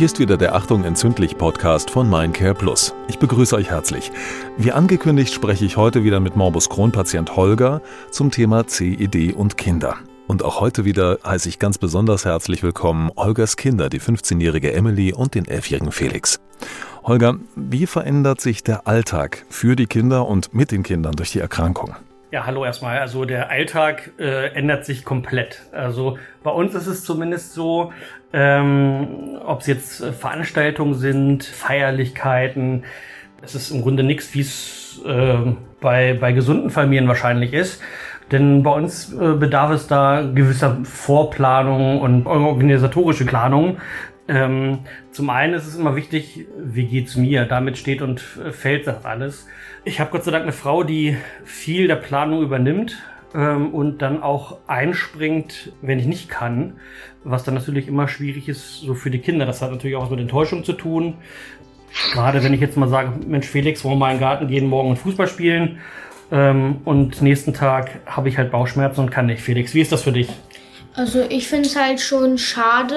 Hier ist wieder der Achtung entzündlich Podcast von Mindcare Plus. Ich begrüße euch herzlich. Wie angekündigt spreche ich heute wieder mit Morbus Crohn-Patient Holger zum Thema CED und Kinder. Und auch heute wieder heiße ich ganz besonders herzlich willkommen Holgers Kinder, die 15-jährige Emily und den 11-jährigen Felix. Holger, wie verändert sich der Alltag für die Kinder und mit den Kindern durch die Erkrankung? Ja, hallo erstmal. Also der Alltag äh, ändert sich komplett. Also bei uns ist es zumindest so, ähm, ob es jetzt äh, Veranstaltungen sind, Feierlichkeiten, es ist im Grunde nichts, wie es äh, bei, bei gesunden Familien wahrscheinlich ist. Denn bei uns äh, bedarf es da gewisser Vorplanung und organisatorische Planung. Ähm, zum einen ist es immer wichtig, wie geht's mir? Damit steht und fällt das alles. Ich habe Gott sei Dank eine Frau, die viel der Planung übernimmt ähm, und dann auch einspringt, wenn ich nicht kann. Was dann natürlich immer schwierig ist, so für die Kinder. Das hat natürlich auch was mit Enttäuschung zu tun. Gerade wenn ich jetzt mal sage, Mensch, Felix, wollen wir mal in den Garten gehen, morgen Fußball spielen. Ähm, und nächsten Tag habe ich halt Bauchschmerzen und kann nicht. Felix, wie ist das für dich? Also ich finde es halt schon schade,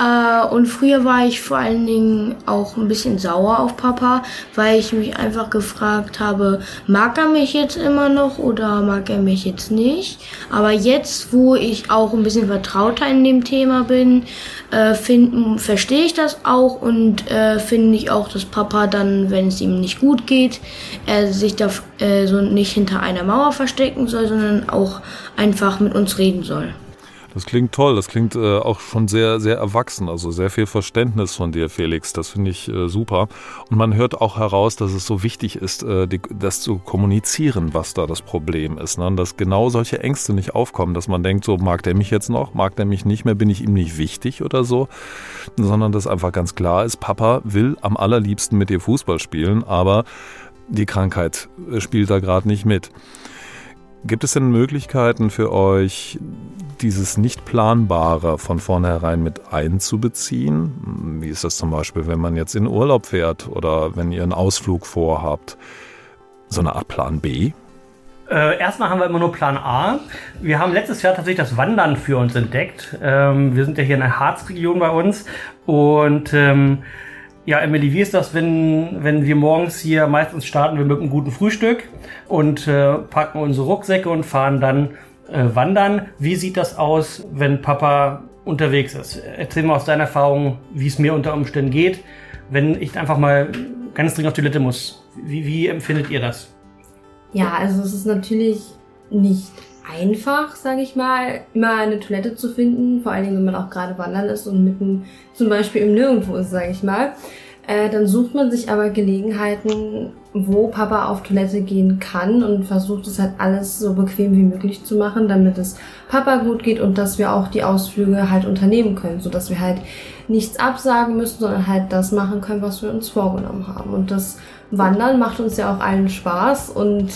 äh, und früher war ich vor allen Dingen auch ein bisschen sauer auf Papa, weil ich mich einfach gefragt habe, mag er mich jetzt immer noch oder mag er mich jetzt nicht? Aber jetzt, wo ich auch ein bisschen vertrauter in dem Thema bin, äh, verstehe ich das auch und äh, finde ich auch, dass Papa dann, wenn es ihm nicht gut geht, er sich da äh, so nicht hinter einer Mauer verstecken soll, sondern auch einfach mit uns reden soll. Das klingt toll, das klingt äh, auch schon sehr, sehr erwachsen, also sehr viel Verständnis von dir, Felix. Das finde ich äh, super. Und man hört auch heraus, dass es so wichtig ist, äh, die, das zu kommunizieren, was da das Problem ist. Ne? Dass genau solche Ängste nicht aufkommen, dass man denkt, so mag der mich jetzt noch, mag der mich nicht mehr, bin ich ihm nicht wichtig oder so, sondern dass einfach ganz klar ist, Papa will am allerliebsten mit dir Fußball spielen, aber die Krankheit äh, spielt da gerade nicht mit. Gibt es denn Möglichkeiten für euch, dieses Nicht-Planbare von vornherein mit einzubeziehen? Wie ist das zum Beispiel, wenn man jetzt in Urlaub fährt oder wenn ihr einen Ausflug vorhabt? So eine Art Plan B? Äh, erstmal haben wir immer nur Plan A. Wir haben letztes Jahr tatsächlich das Wandern für uns entdeckt. Ähm, wir sind ja hier in der Harzregion bei uns und ähm, ja, Emily, wie ist das, wenn, wenn wir morgens hier meistens starten wir mit einem guten Frühstück und äh, packen unsere Rucksäcke und fahren dann äh, wandern. Wie sieht das aus, wenn Papa unterwegs ist? Erzähl mal aus deiner Erfahrung, wie es mir unter Umständen geht, wenn ich einfach mal ganz dringend auf die Toilette muss. Wie, wie empfindet ihr das? Ja, also es ist natürlich nicht einfach, sage ich mal, immer eine Toilette zu finden, vor allen Dingen, wenn man auch gerade wandern ist und mitten zum Beispiel im Nirgendwo ist, sage ich mal. Äh, dann sucht man sich aber Gelegenheiten, wo Papa auf Toilette gehen kann und versucht es halt alles so bequem wie möglich zu machen, damit es Papa gut geht und dass wir auch die Ausflüge halt unternehmen können, so dass wir halt nichts absagen müssen, sondern halt das machen können, was wir uns vorgenommen haben. Und das Wandern macht uns ja auch allen Spaß und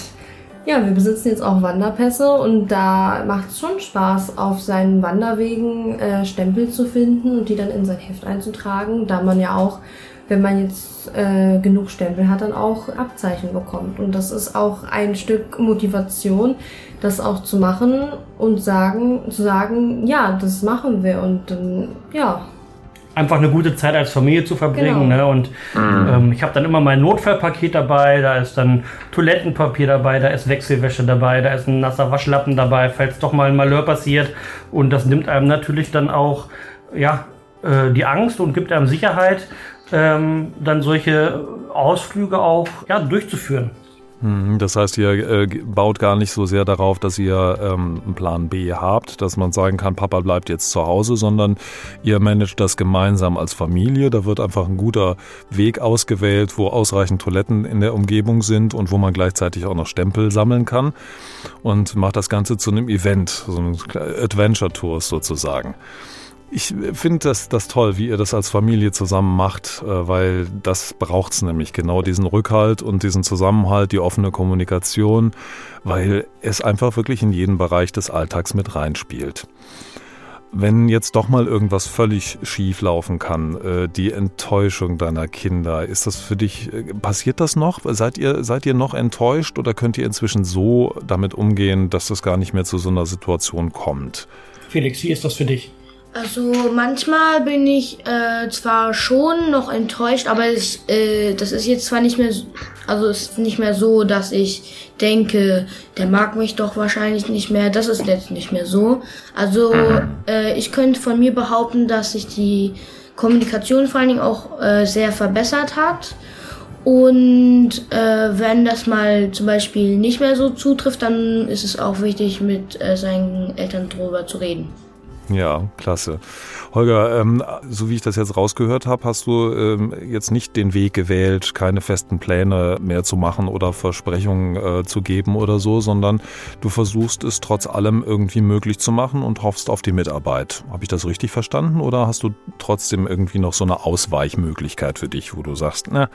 ja, wir besitzen jetzt auch Wanderpässe und da macht es schon Spaß, auf seinen Wanderwegen äh, Stempel zu finden und die dann in sein Heft einzutragen, da man ja auch wenn man jetzt äh, genug Stempel hat, dann auch Abzeichen bekommt. Und das ist auch ein Stück Motivation, das auch zu machen und sagen, zu sagen, ja, das machen wir und dann, ja. Einfach eine gute Zeit als Familie zu verbringen. Genau. Ne? Und mhm. ähm, ich habe dann immer mein Notfallpaket dabei, da ist dann Toilettenpapier dabei, da ist Wechselwäsche dabei, da ist ein nasser Waschlappen dabei, falls doch mal ein Malheur passiert. Und das nimmt einem natürlich dann auch, ja, äh, die Angst und gibt einem Sicherheit, ähm, dann solche Ausflüge auch ja, durchzuführen. Hm, das heißt, ihr äh, baut gar nicht so sehr darauf, dass ihr ähm, einen Plan B habt, dass man sagen kann, Papa bleibt jetzt zu Hause, sondern ihr managt das gemeinsam als Familie. Da wird einfach ein guter Weg ausgewählt, wo ausreichend Toiletten in der Umgebung sind und wo man gleichzeitig auch noch Stempel sammeln kann und macht das Ganze zu einem Event, so einem Adventure-Tour sozusagen. Ich finde das, das toll, wie ihr das als Familie zusammen macht, äh, weil das braucht es nämlich genau, diesen Rückhalt und diesen Zusammenhalt, die offene Kommunikation, weil es einfach wirklich in jeden Bereich des Alltags mit reinspielt. Wenn jetzt doch mal irgendwas völlig schief laufen kann, äh, die Enttäuschung deiner Kinder, ist das für dich, äh, passiert das noch? Seid ihr, seid ihr noch enttäuscht oder könnt ihr inzwischen so damit umgehen, dass das gar nicht mehr zu so einer Situation kommt? Felix, wie ist das für dich? Also manchmal bin ich äh, zwar schon noch enttäuscht, aber ich, äh, das ist jetzt zwar nicht mehr, also es ist nicht mehr so, dass ich denke, der mag mich doch wahrscheinlich nicht mehr. Das ist jetzt nicht mehr so. Also äh, ich könnte von mir behaupten, dass sich die Kommunikation vor allen Dingen auch äh, sehr verbessert hat. Und äh, wenn das mal zum Beispiel nicht mehr so zutrifft, dann ist es auch wichtig, mit äh, seinen Eltern drüber zu reden. Ja, klasse. Holger, ähm, so wie ich das jetzt rausgehört habe, hast du ähm, jetzt nicht den Weg gewählt, keine festen Pläne mehr zu machen oder Versprechungen äh, zu geben oder so, sondern du versuchst es trotz allem irgendwie möglich zu machen und hoffst auf die Mitarbeit. Habe ich das richtig verstanden oder hast du trotzdem irgendwie noch so eine Ausweichmöglichkeit für dich, wo du sagst, na,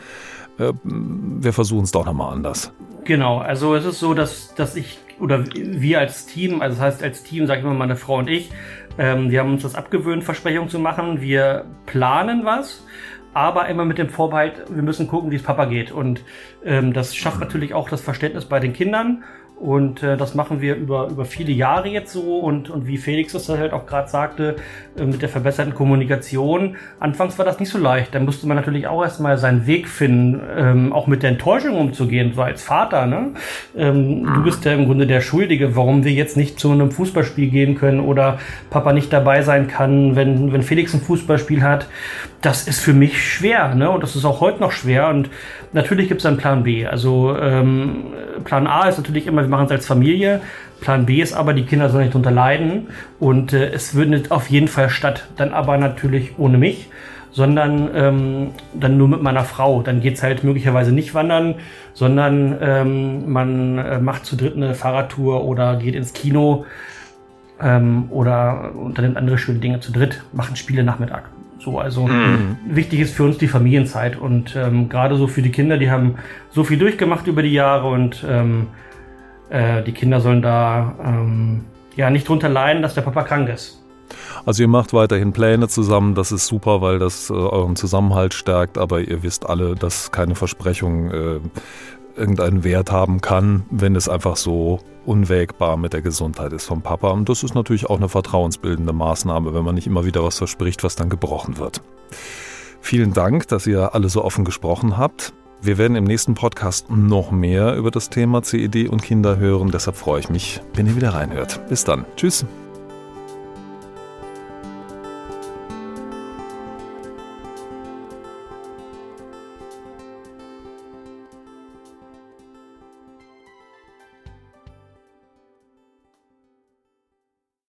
äh, wir versuchen es doch nochmal anders? Genau, also es ist so, dass, dass ich oder wir als Team, also das heißt als Team, sage ich mal, meine Frau und ich, ähm, wir haben uns das abgewöhnt, Versprechungen zu machen. Wir planen was, aber immer mit dem Vorbehalt, wir müssen gucken, wie es Papa geht. Und ähm, das schafft natürlich auch das Verständnis bei den Kindern. Und äh, das machen wir über, über viele Jahre jetzt so. Und, und wie Felix das halt auch gerade sagte, äh, mit der verbesserten Kommunikation. Anfangs war das nicht so leicht. Da musste man natürlich auch erstmal seinen Weg finden, ähm, auch mit der Enttäuschung umzugehen, so als Vater. Ne? Ähm, du bist ja im Grunde der Schuldige, warum wir jetzt nicht zu einem Fußballspiel gehen können oder Papa nicht dabei sein kann, wenn, wenn Felix ein Fußballspiel hat. Das ist für mich schwer. Ne? Und das ist auch heute noch schwer. Und natürlich gibt es einen Plan B. Also ähm, Plan A ist natürlich immer, machen es als Familie. Plan B ist aber, die Kinder sollen nicht drunter leiden und äh, es findet auf jeden Fall statt. Dann aber natürlich ohne mich, sondern ähm, dann nur mit meiner Frau. Dann geht's halt möglicherweise nicht wandern, sondern ähm, man äh, macht zu dritt eine Fahrradtour oder geht ins Kino ähm, oder unternimmt andere schöne Dinge zu dritt, machen Spiele Nachmittag. So, also Mhm. wichtig ist für uns die Familienzeit und ähm, gerade so für die Kinder, die haben so viel durchgemacht über die Jahre und ähm, äh, die Kinder sollen da ähm, ja nicht drunter leiden, dass der Papa krank ist. Also ihr macht weiterhin Pläne zusammen, das ist super, weil das äh, euren Zusammenhalt stärkt, aber ihr wisst alle, dass keine Versprechung äh, irgendeinen Wert haben kann, wenn es einfach so unwägbar mit der Gesundheit ist vom Papa. Und das ist natürlich auch eine vertrauensbildende Maßnahme, wenn man nicht immer wieder was verspricht, was dann gebrochen wird. Vielen Dank, dass ihr alle so offen gesprochen habt. Wir werden im nächsten Podcast noch mehr über das Thema CED und Kinder hören. Deshalb freue ich mich, wenn ihr wieder reinhört. Bis dann. Tschüss.